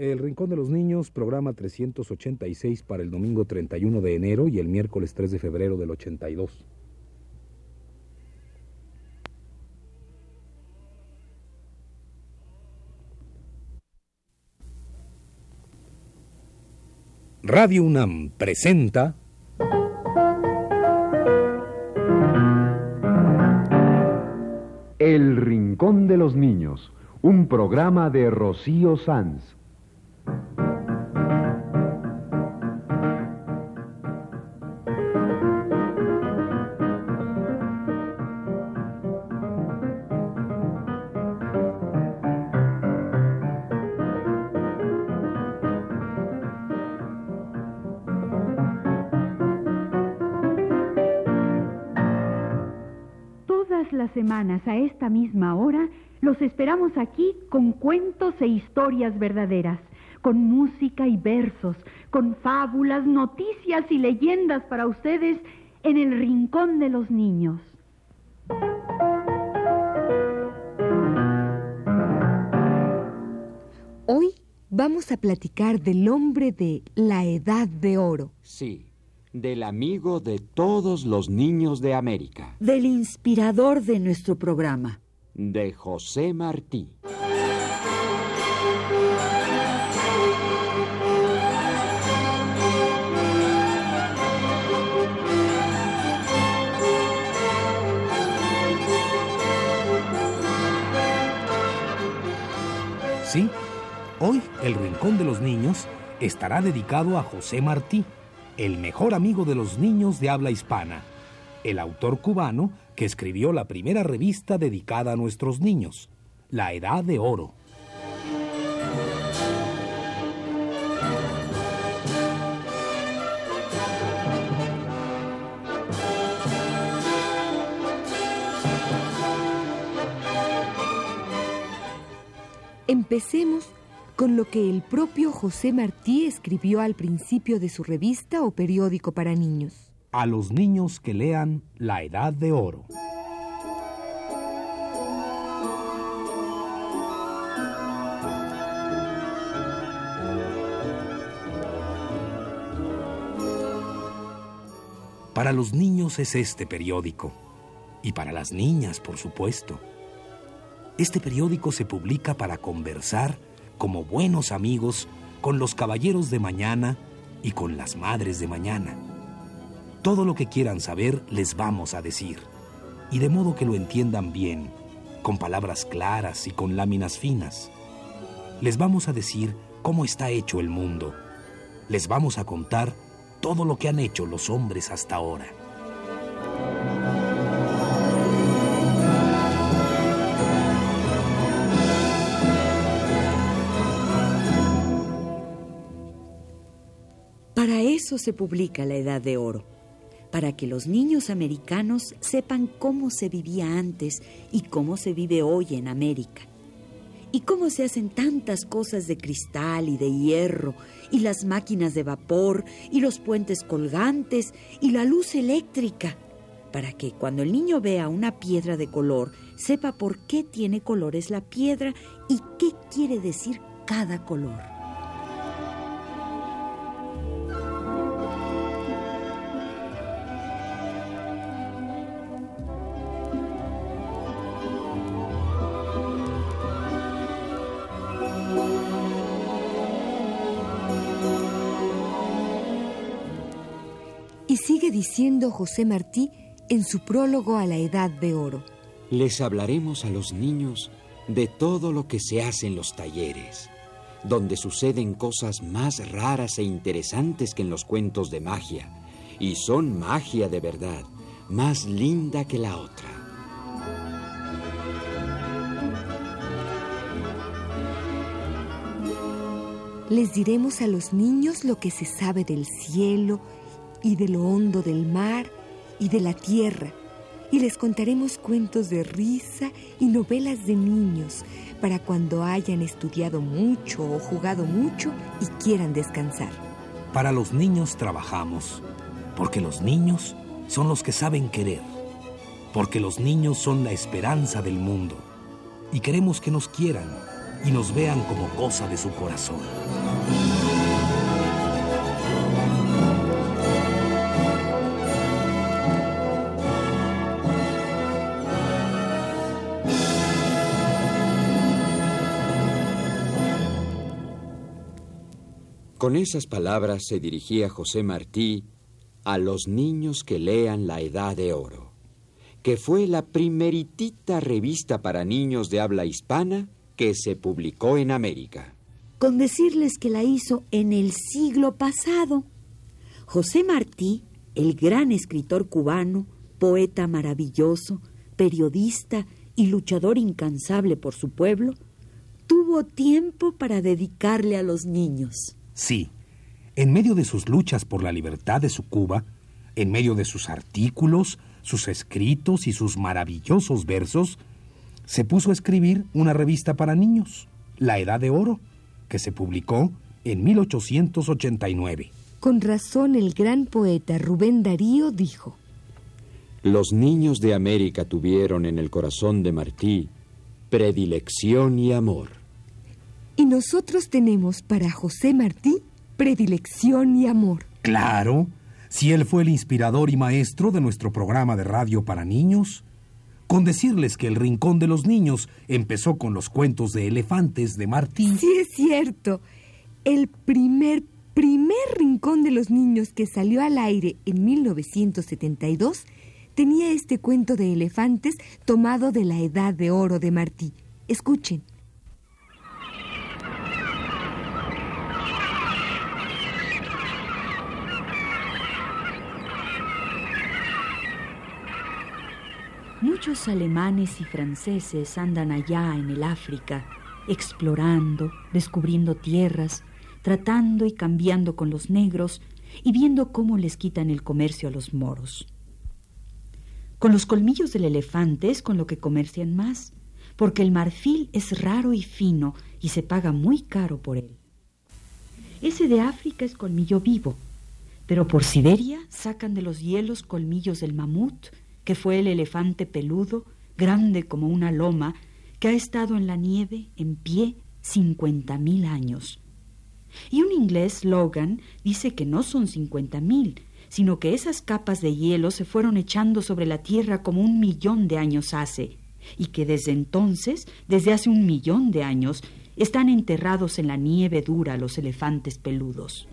El Rincón de los Niños, programa 386 para el domingo 31 de enero y el miércoles 3 de febrero del 82. Radio UNAM presenta El Rincón de los Niños, un programa de Rocío Sanz. Todas las semanas a esta misma hora los esperamos aquí con cuentos e historias verdaderas, con música y versos, con fábulas, noticias y leyendas para ustedes en el Rincón de los Niños. Hoy vamos a platicar del hombre de la Edad de Oro, Sí, del amigo de todos los niños de América, del inspirador de nuestro programa. de José Martí. Sí, hoy el Rincón de los Niños estará dedicado a José Martí, el mejor amigo de los niños de habla hispana, el autor cubano que escribió la primera revista dedicada a nuestros niños, La Edad de Oro. Empecemos con lo que el propio José Martí escribió al principio de su revista o periódico para niños. A los niños que lean La Edad de Oro. Para los niños es este periódico. Y para las niñas, por supuesto. Este periódico se publica para conversar como buenos amigos con los caballeros de mañana y con las madres de mañana. Todo lo que quieran saber les vamos a decir, y de modo que lo entiendan bien, con palabras claras y con láminas finas. Les vamos a decir cómo está hecho el mundo. Les vamos a contar todo lo que han hecho los hombres hasta ahora. Se publica la Edad de Oro, para que los niños americanos sepan cómo se vivía antes y cómo se vive hoy en América. Y cómo se hacen tantas cosas de cristal y de hierro, y las máquinas de vapor, y los puentes colgantes, y la luz eléctrica, para que cuando el niño vea una piedra de color, sepa por qué tiene colores la piedra y qué quiere decir cada color. Diciendo José Martí en su prólogo a la Edad de Oro. Les hablaremos a los niños de todo lo que se hace en los talleres, donde suceden cosas más raras e interesantes que en los cuentos de magia, y son magia de verdad, más linda que la otra. Les diremos a los niños lo que se sabe del cielo y de lo hondo del mar y de la tierra. Y les contaremos cuentos de risa y novelas de niños para cuando hayan estudiado mucho o jugado mucho y quieran descansar. Para los niños trabajamos, porque los niños son los que saben querer, porque los niños son la esperanza del mundo y queremos que nos quieran, y nos vean como cosa de su corazón. Con esas palabras se dirigía José Martí a los niños que lean La Edad de Oro, que fue la primeritita revista para niños de habla hispana que se publicó en América. Con decirles que la hizo en el siglo pasado. José Martí, el gran escritor cubano, poeta maravilloso, periodista y luchador incansable por su pueblo, tuvo tiempo para dedicarle a los niños. Sí, en medio de sus luchas por la libertad de su Cuba, en medio de sus artículos, sus escritos y sus maravillosos versos, se puso a escribir una revista para niños, La Edad de Oro, que se publicó en 1889. Con razón el gran poeta Rubén Darío dijo, Los niños de América tuvieron en el corazón de Martí predilección y amor. Y nosotros tenemos para José Martí predilección y amor. Claro, si él fue el inspirador y maestro de nuestro programa de radio para niños, con decirles que el Rincón de los Niños empezó con los cuentos de elefantes de Martí. Sí, es cierto. El primer, primer Rincón de los Niños que salió al aire en 1972 tenía este cuento de elefantes tomado de la Edad de Oro de Martí. Escuchen. Muchos alemanes y franceses andan allá en el África, explorando, descubriendo tierras, tratando y cambiando con los negros y viendo cómo les quitan el comercio a los moros. Con los colmillos del elefante es con lo que comercian más, porque el marfil es raro y fino y se paga muy caro por él. Ese de África es colmillo vivo, pero por Siberia sacan de los hielos colmillos del mamut, que fue el elefante peludo, grande como una loma, que ha estado en la nieve en pie cincuenta mil años. Y un inglés, Logan, dice que no son cincuenta mil, sino que esas capas de hielo se fueron echando sobre la Tierra como un millón de años hace, y que desde entonces, desde hace un millón de años, están enterrados en la nieve dura los elefantes peludos.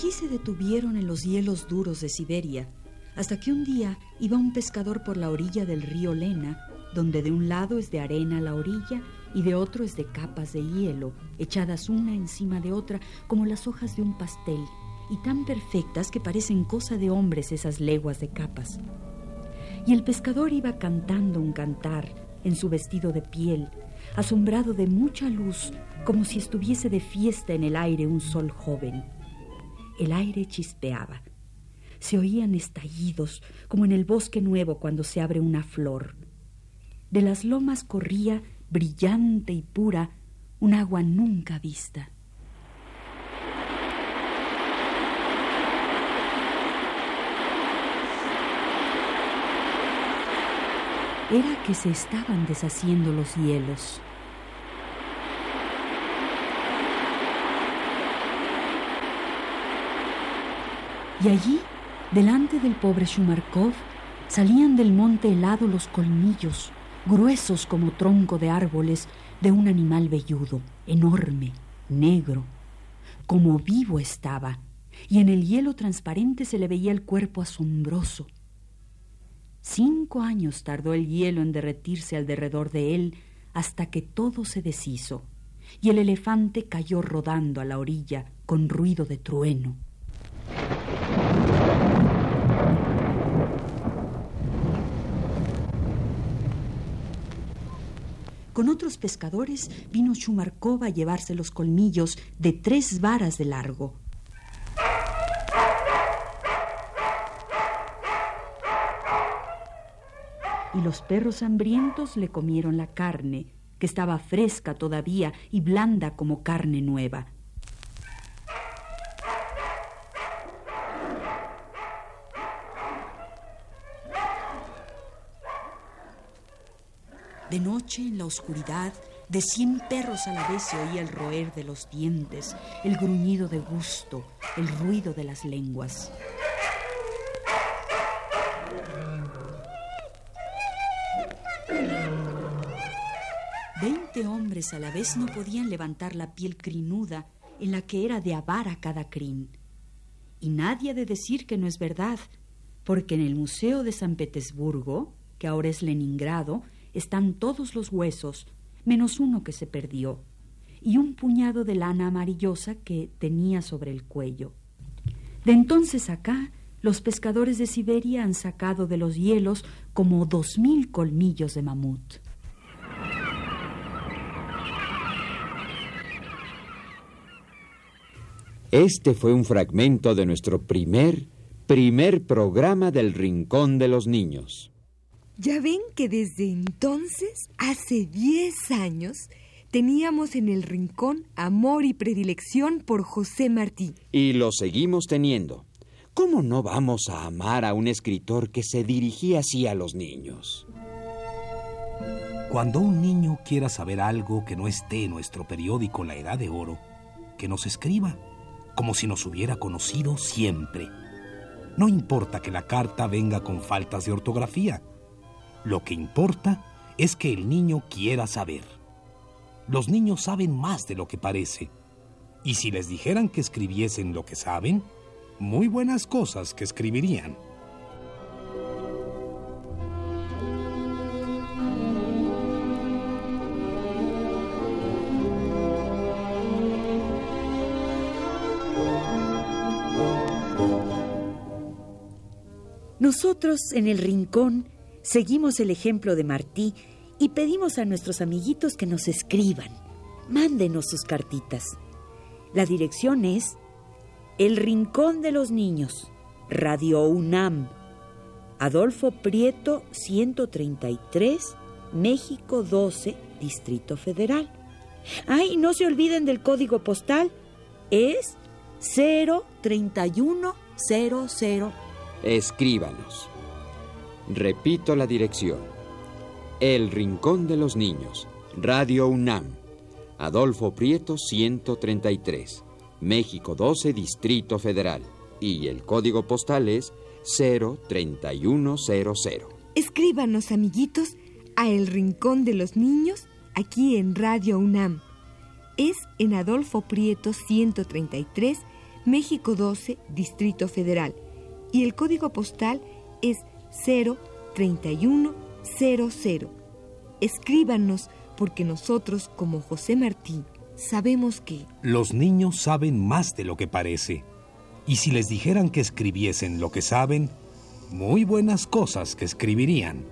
Allí se detuvieron en los hielos duros de Siberia, hasta que un día iba un pescador por la orilla del río Lena, donde de un lado es de arena la orilla y de otro es de capas de hielo, echadas una encima de otra como las hojas de un pastel, y tan perfectas que parecen cosa de hombres esas leguas de capas. Y el pescador iba cantando un cantar en su vestido de piel, asombrado de mucha luz, como si estuviese de fiesta en el aire un sol joven. El aire chispeaba. Se oían estallidos, como en el bosque nuevo cuando se abre una flor. De las lomas corría, brillante y pura, un agua nunca vista. Era que se estaban deshaciendo los hielos. Y allí, delante del pobre Shumarkov, salían del monte helado los colmillos, gruesos como tronco de árboles, de un animal velludo, enorme, negro. Como vivo estaba, y en el hielo transparente se le veía el cuerpo asombroso. Cinco años tardó el hielo en derretirse alrededor de él hasta que todo se deshizo, y el elefante cayó rodando a la orilla con ruido de trueno. Con otros pescadores vino Chumarcova a llevarse los colmillos de tres varas de largo. Y los perros hambrientos le comieron la carne, que estaba fresca todavía y blanda como carne nueva. Noche, en la oscuridad, de cien perros a la vez se oía el roer de los dientes, el gruñido de gusto, el ruido de las lenguas. Veinte hombres a la vez no podían levantar la piel crinuda en la que era de avara cada crin. Y nadie ha de decir que no es verdad, porque en el Museo de San Petersburgo, que ahora es Leningrado, están todos los huesos, menos uno que se perdió, y un puñado de lana amarillosa que tenía sobre el cuello. De entonces acá, los pescadores de Siberia han sacado de los hielos como dos mil colmillos de mamut. Este fue un fragmento de nuestro primer, primer programa del Rincón de los Niños. Ya ven que desde entonces, hace 10 años, teníamos en el Rincón amor y predilección por José Martí. Y lo seguimos teniendo. ¿Cómo no vamos a amar a un escritor que se dirigía así a los niños? Cuando un niño quiera saber algo que no esté en nuestro periódico La Edad de Oro, que nos escriba como si nos hubiera conocido siempre. No importa que la carta venga con faltas de ortografía. Lo que importa es que el niño quiera saber. Los niños saben más de lo que parece. Y si les dijeran que escribiesen lo que saben, muy buenas cosas que escribirían. Nosotros en el rincón seguimos el ejemplo de Martí y pedimos a nuestros amiguitos que nos escriban. Mándenos sus cartitas. La dirección es El Rincón de los Niños, Radio UNAM, Adolfo Prieto 133, México 12, Distrito Federal. Ay, no se olviden del código postal. Es 03100 Escríbanos. Repito la dirección. El Rincón de los Niños, Radio UNAM, Adolfo Prieto 133, México 12, Distrito Federal. Y el código postal es 03100. Escríbanos, amiguitos, a El Rincón de los Niños, aquí en Radio UNAM. Es en Adolfo Prieto 133, México 12, Distrito Federal y el código postal es 03100. Escríbanos porque nosotros, como José Martí, sabemos que... Los niños saben más de lo que parece. Y si les dijeran que escribiesen lo que saben, muy buenas cosas que escribirían.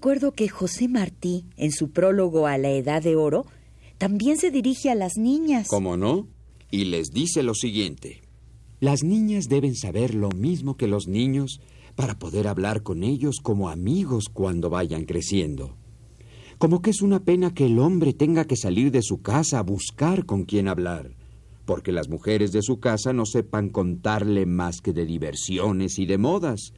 Recuerdo que José Martí, en su prólogo a la Edad de Oro, también se dirige a las niñas. ¿Cómo no? Y les dice lo siguiente. Las niñas deben saber lo mismo que los niños para poder hablar con ellos como amigos cuando vayan creciendo. Como que es una pena que el hombre tenga que salir de su casa a buscar con quién hablar, porque las mujeres de su casa no sepan contarle más que de diversiones y de modas,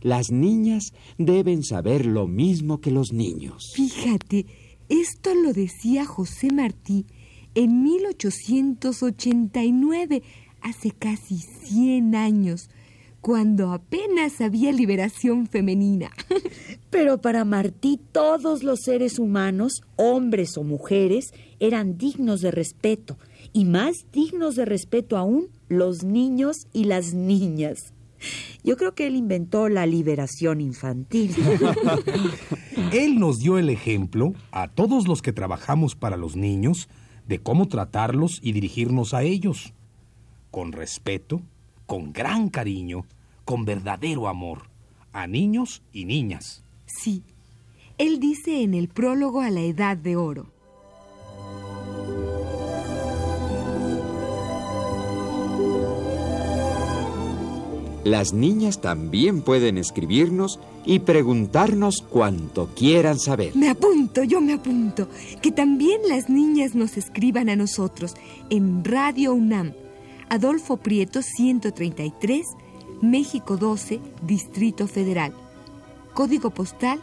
las niñas deben saber lo mismo que los niños. Fíjate, esto lo decía José Martí en 1889, hace casi 100 años, cuando apenas había liberación femenina. Pero para Martí todos los seres humanos, hombres o mujeres, eran dignos de respeto, y más dignos de respeto aún los niños y las niñas. Yo creo que él inventó la liberación infantil. él nos dio el ejemplo a todos los que trabajamos para los niños de cómo tratarlos y dirigirnos a ellos. Con respeto, con gran cariño, con verdadero amor, a niños y niñas. Sí, él dice en el prólogo a la Edad de Oro. Las niñas también pueden escribirnos y preguntarnos cuanto quieran saber. Me apunto, yo me apunto. Que también las niñas nos escriban a nosotros en Radio UNAM, Adolfo Prieto 133, México 12, Distrito Federal. Código postal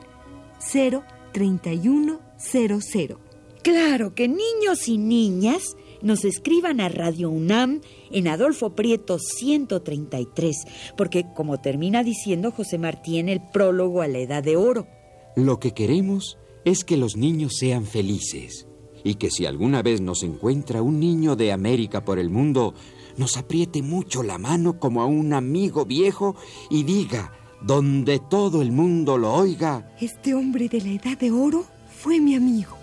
03100. Claro que niños y niñas nos escriban a Radio UNAM en Adolfo Prieto 133, porque como termina diciendo José Martí en el prólogo a la Edad de Oro. Lo que queremos es que los niños sean felices y que si alguna vez nos encuentra un niño de América por el mundo, nos apriete mucho la mano como a un amigo viejo y diga, donde todo el mundo lo oiga, Este hombre de la Edad de Oro fue mi amigo.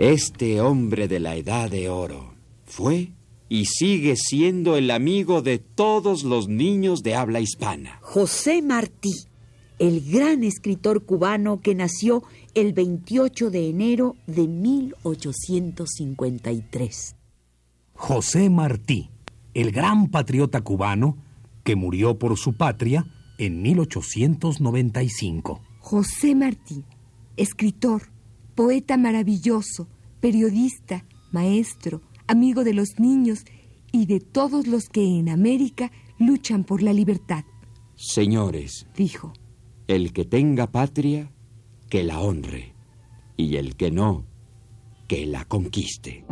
Este hombre de la edad de oro fue y sigue siendo el amigo de todos los niños de habla hispana. José Martí, el gran escritor cubano que nació el 28 de enero de 1853. José Martí, el gran patriota cubano que murió por su patria en 1895. José Martí, escritor, poeta maravilloso, periodista, maestro, amigo de los niños y de todos los que en América luchan por la libertad, Señores, dijo. el que tenga patria, que la honre, y el que no, que la conquiste.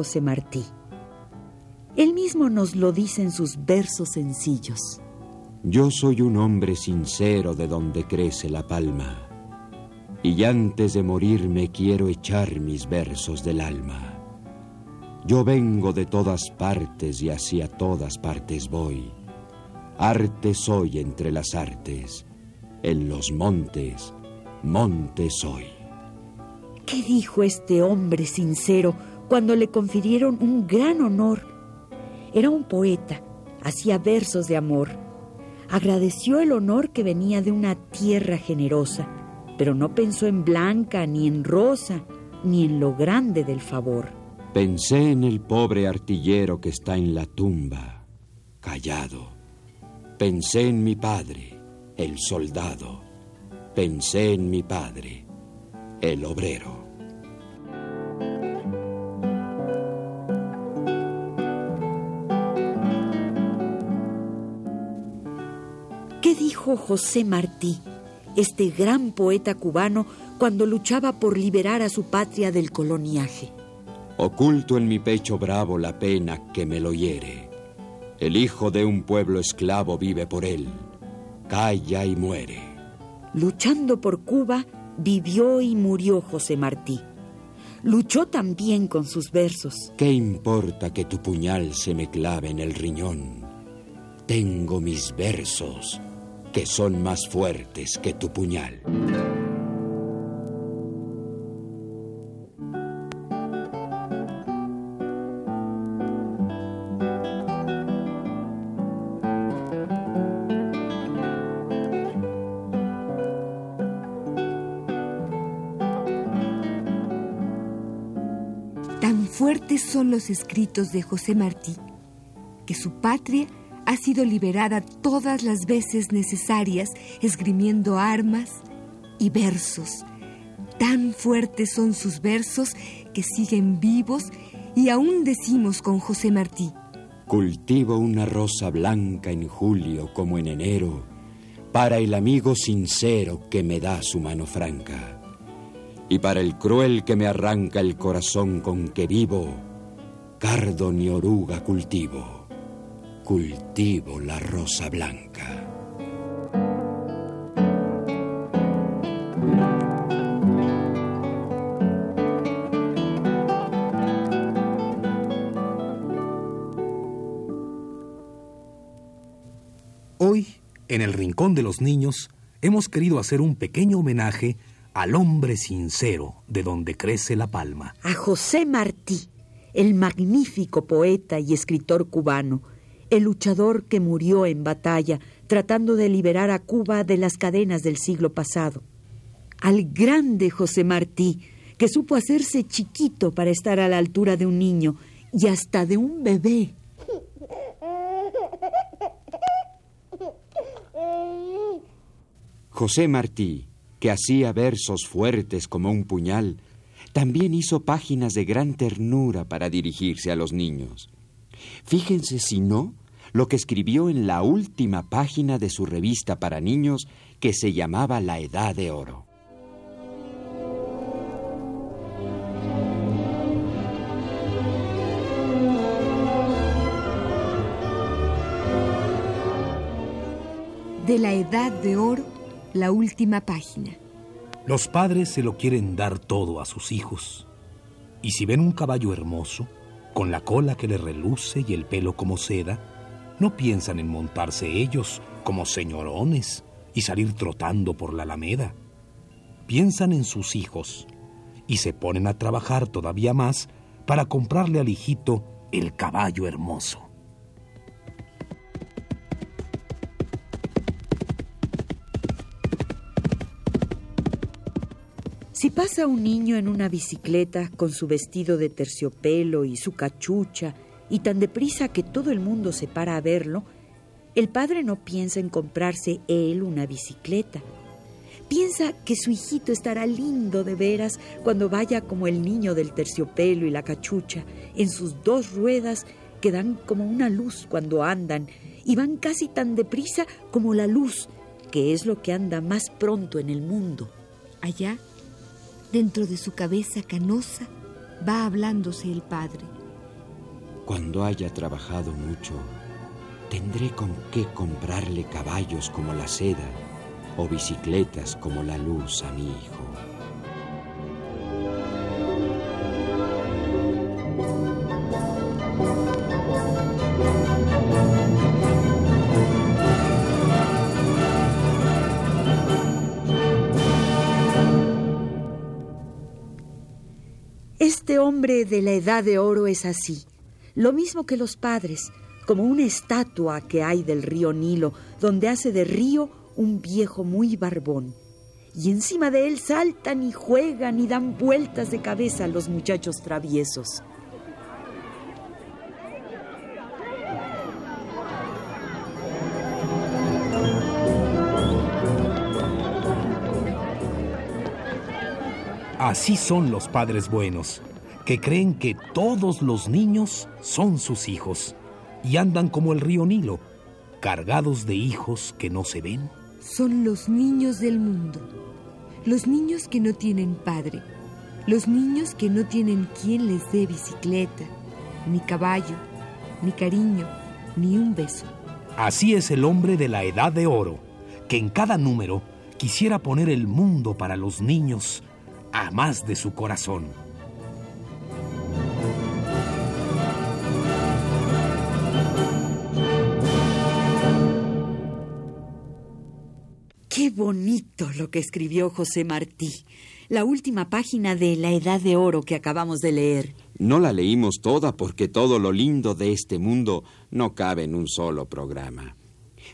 José Martí? Él mismo nos lo dice en sus versos sencillos. Yo soy un hombre sincero de donde crece la palma, y antes de morirme quiero echar mis versos del alma. Yo vengo de todas partes y hacia todas partes voy. Arte soy entre las artes, en los montes, monte soy. ¿Qué dijo este hombre sincero cuando le confirieron un gran honor? Era un poeta, hacía versos de amor. Agradeció el honor que venía de una tierra generosa, pero no pensó en Blanca, ni en Rosa, ni en lo grande del favor. Pensé en el pobre artillero que está en la tumba, callado. Pensé en mi padre, el soldado. Pensé en mi padre, el obrero. Dijo José Martí, este gran poeta cubano, cuando luchaba por liberar a su patria del coloniaje? Oculto en mi pecho bravo la pena que me lo hiere. El hijo de un pueblo esclavo vive por él. Calla y muere. Luchando por Cuba, vivió y murió José Martí. Luchó también con sus versos. ¿Qué importa que tu puñal se me clave en el riñón? Tengo mis versos, que son más fuertes que tu puñal. Tan fuertes son los escritos de José Martí, que su patria ha sido liberada todas las veces necesarias, esgrimiendo armas y versos. Tan fuertes son sus versos que siguen vivos y aún decimos con José Martí, Cultivo una rosa blanca en julio como en enero, para el amigo sincero que me da su mano franca, y para el cruel que me arranca el corazón con que vivo, cardo ni oruga cultivo, cultivo la rosa blanca. Hoy, en el Rincón de los Niños, hemos querido hacer un pequeño homenaje al hombre sincero de donde crece la palma. A José Martí, el magnífico poeta y escritor cubano, el luchador que murió en batalla tratando de liberar a Cuba de las cadenas del siglo pasado. Al grande José Martí, que supo hacerse chiquito para estar a la altura de un niño y hasta de un bebé. José Martí, que hacía versos fuertes como un puñal, también hizo páginas de gran ternura para dirigirse a los niños. Fíjense si no lo que escribió en la última página de su revista para niños que se llamaba La Edad de Oro. De la Edad de Oro, la última página. Los padres se lo quieren dar todo a sus hijos. Y si ven un caballo hermoso, con la cola que le reluce y el pelo como seda, no piensan en montarse ellos como señorones y salir trotando por la alameda. Piensan en sus hijos y se ponen a trabajar todavía más para comprarle al hijito el caballo hermoso. Si pasa un niño en una bicicleta con su vestido de terciopelo y su cachucha y tan deprisa que todo el mundo se para a verlo, el padre no piensa en comprarse él una bicicleta. Piensa que su hijito estará lindo de veras cuando vaya como el niño del terciopelo y la cachucha, en sus dos ruedas que dan como una luz cuando andan y van casi tan deprisa como la luz, que es lo que anda más pronto en el mundo. Allá, dentro de su cabeza canosa, va hablándose el padre. Cuando haya trabajado mucho, tendré con qué comprarle caballos como la seda o bicicletas como la luz a mi hijo. Este hombre de la edad de oro es así, lo mismo que los padres, como una estatua que hay del río Nilo, donde hace de río un viejo muy barbón. Y encima de él saltan y juegan y dan vueltas de cabeza los muchachos traviesos. Así son los padres buenos, que creen que todos los niños son sus hijos y andan como el río Nilo, cargados de hijos que no se ven. Son los niños del mundo, los niños que no tienen padre, los niños que no tienen quien les dé bicicleta, ni caballo, ni cariño, ni un beso. Así es el hombre de la edad de oro, que en cada número quisiera poner el mundo para los niños a más de su corazón. Qué bonito lo que escribió José Martí, la última página de La Edad de Oro que acabamos de leer. No la leímos toda porque todo lo lindo de este mundo no cabe en un solo programa.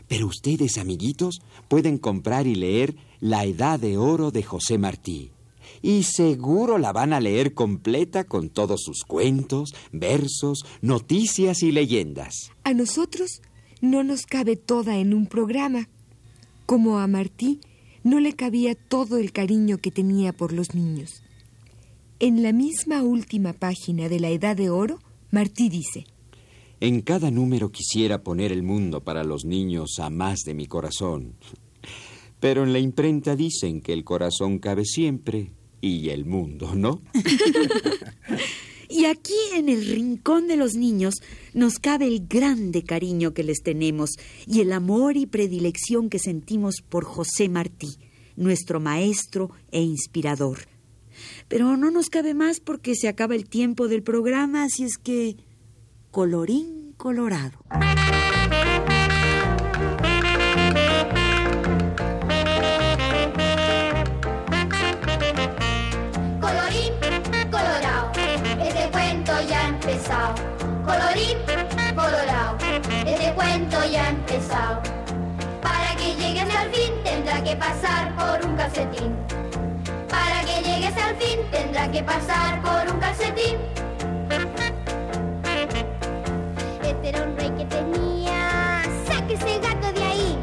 Pero ustedes, amiguitos, pueden comprar y leer La Edad de Oro de José Martí. Y seguro la van a leer completa con todos sus cuentos, versos, noticias y leyendas. A nosotros no nos cabe toda en un programa. Como a Martí no le cabía todo el cariño que tenía por los niños. En la misma última página de la Edad de Oro, Martí dice, En cada número quisiera poner el mundo para los niños a más de mi corazón. Pero en la imprenta dicen que el corazón cabe siempre y el mundo, ¿no? y aquí en el rincón de los niños nos cabe el grande cariño que les tenemos y el amor y predilección que sentimos por José Martí, nuestro maestro e inspirador. Pero no nos cabe más porque se acaba el tiempo del programa, así es que colorín colorado. Tendrá que pasar por un calcetín. Para que llegues al fin tendrá que pasar por un calcetín. Este era un rey que tenía, saque ese gato de ahí.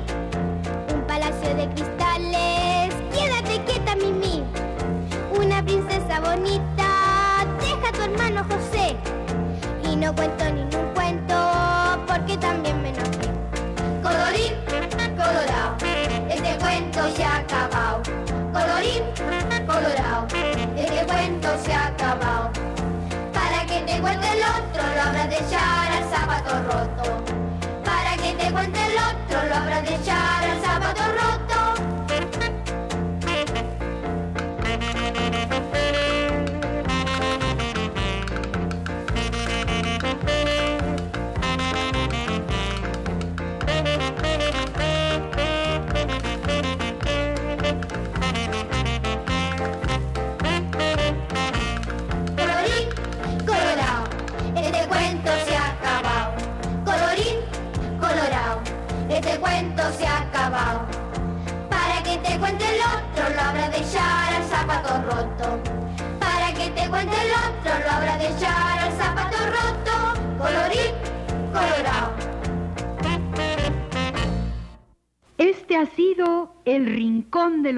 Un palacio de cristales, quédate quieta, Mimi. Una princesa bonita, deja a tu hermano José. Y no cuento ningún cuento, porque también cuento se ha acabado. Colorín, colorado, este cuento se ha acabado. Para que te cuente el otro, lo habrás de echar al zapato roto. Para que te cuente el otro, lo habrás de echar al zapato roto.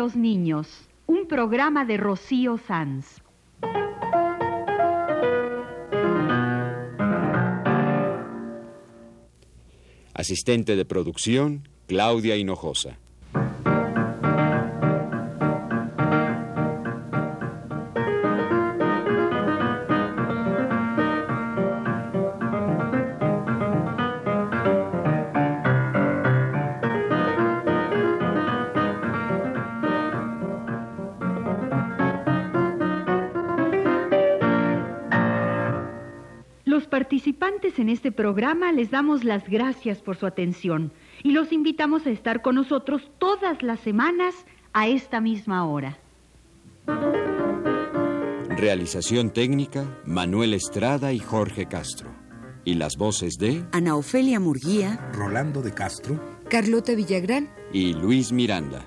Los Niños, un programa de Rocío Sanz. Asistente de producción, Claudia Hinojosa. Participantes en este programa les damos las gracias por su atención y los invitamos a estar con nosotros todas las semanas a esta misma hora. Realización técnica, Manuel Estrada y Jorge Castro. Y las voces de Ana Ofelia Murguía, Rolando de Castro. Carlota Villagrán. y Luis Miranda.